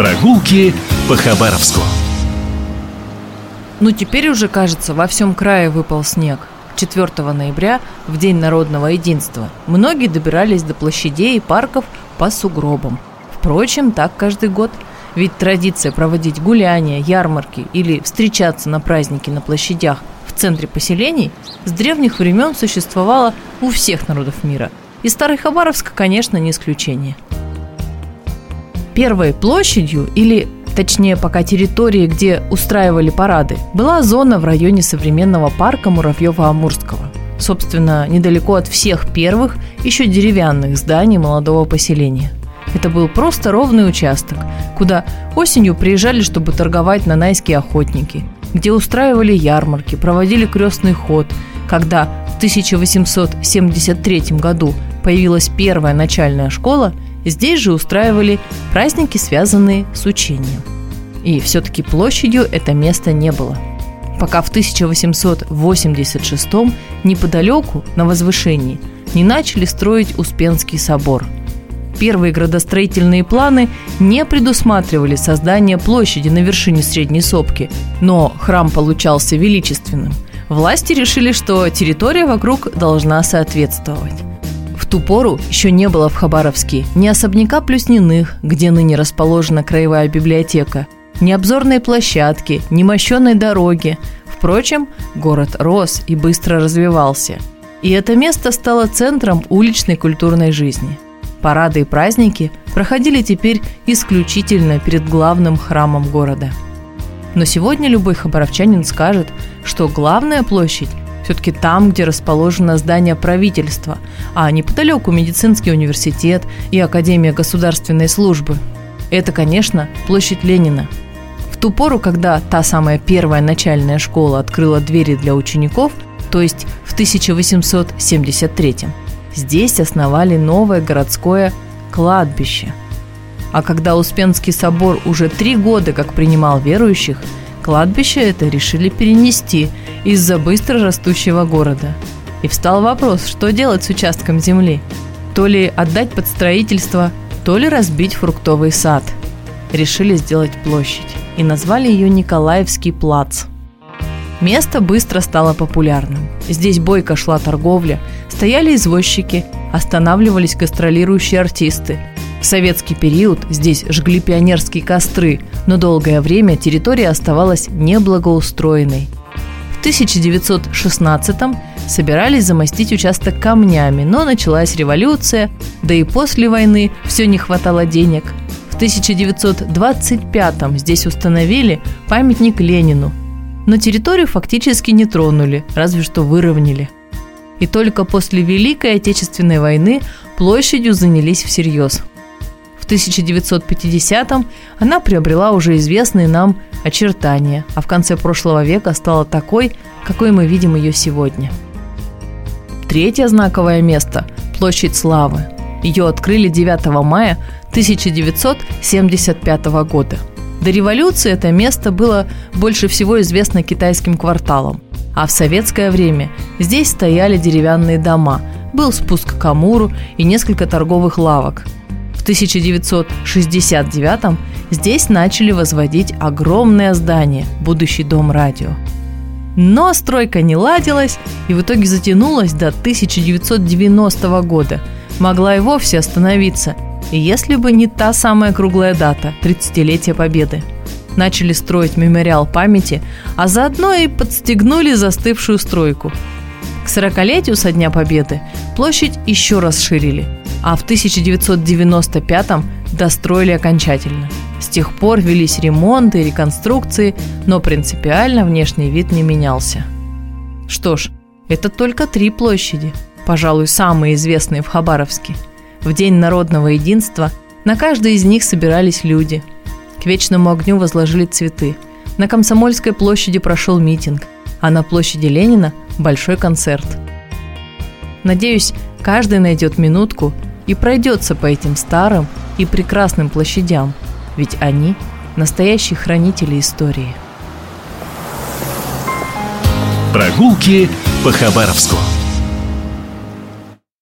Прогулки по Хабаровску. Ну, теперь уже, кажется, во всем крае выпал снег. 4 ноября, в День народного единства, многие добирались до площадей и парков по сугробам. Впрочем, так каждый год. Ведь традиция проводить гуляния, ярмарки или встречаться на праздники на площадях в центре поселений с древних времен существовала у всех народов мира. И Старый Хабаровск, конечно, не исключение. Первой площадью или точнее пока территорией, где устраивали парады, была зона в районе современного парка Муравьева-Амурского. Собственно, недалеко от всех первых, еще деревянных зданий молодого поселения. Это был просто ровный участок, куда осенью приезжали, чтобы торговать нанайские охотники, где устраивали ярмарки, проводили крестный ход, когда в 1873 году появилась первая начальная школа – Здесь же устраивали праздники, связанные с учением. И все-таки площадью это место не было. Пока в 1886 неподалеку, на возвышении, не начали строить Успенский собор. Первые градостроительные планы не предусматривали создание площади на вершине Средней Сопки, но храм получался величественным. Власти решили, что территория вокруг должна соответствовать ту пору еще не было в Хабаровске ни особняка Плюсниных, где ныне расположена краевая библиотека, ни обзорной площадки, ни мощенной дороги. Впрочем, город рос и быстро развивался. И это место стало центром уличной культурной жизни. Парады и праздники проходили теперь исключительно перед главным храмом города. Но сегодня любой хабаровчанин скажет, что главная площадь все-таки там, где расположено здание правительства, а неподалеку медицинский университет и Академия государственной службы. Это, конечно, площадь Ленина. В ту пору, когда та самая первая начальная школа открыла двери для учеников, то есть в 1873 здесь основали новое городское кладбище. А когда Успенский собор уже три года как принимал верующих – Кладбище это решили перенести из-за быстро растущего города. И встал вопрос, что делать с участком земли? То ли отдать под строительство, то ли разбить фруктовый сад. Решили сделать площадь и назвали ее Николаевский плац. Место быстро стало популярным. Здесь бойко шла торговля, стояли извозчики, останавливались гастролирующие артисты – в советский период здесь жгли пионерские костры, но долгое время территория оставалась неблагоустроенной. В 1916-м собирались замостить участок камнями, но началась революция, да и после войны все не хватало денег. В 1925-м здесь установили памятник Ленину, но территорию фактически не тронули, разве что выровняли. И только после Великой Отечественной войны площадью занялись всерьез. 1950-м она приобрела уже известные нам очертания, а в конце прошлого века стала такой, какой мы видим ее сегодня. Третье знаковое место – площадь Славы. Ее открыли 9 мая 1975 года. До революции это место было больше всего известно китайским кварталом, а в советское время здесь стояли деревянные дома, был спуск к Амуру и несколько торговых лавок – 1969 здесь начали возводить огромное здание – будущий дом радио. Но стройка не ладилась и в итоге затянулась до 1990 года. Могла и вовсе остановиться, если бы не та самая круглая дата – 30-летие Победы. Начали строить мемориал памяти, а заодно и подстегнули застывшую стройку. К 40-летию со Дня Победы площадь еще расширили – а в 1995-м достроили окончательно. С тех пор велись ремонты и реконструкции, но принципиально внешний вид не менялся. Что ж, это только три площади, пожалуй, самые известные в Хабаровске. В День народного единства на каждой из них собирались люди. К вечному огню возложили цветы. На Комсомольской площади прошел митинг, а на площади Ленина – большой концерт. Надеюсь, каждый найдет минутку – и пройдется по этим старым и прекрасным площадям, ведь они – настоящие хранители истории. Прогулки по Хабаровску.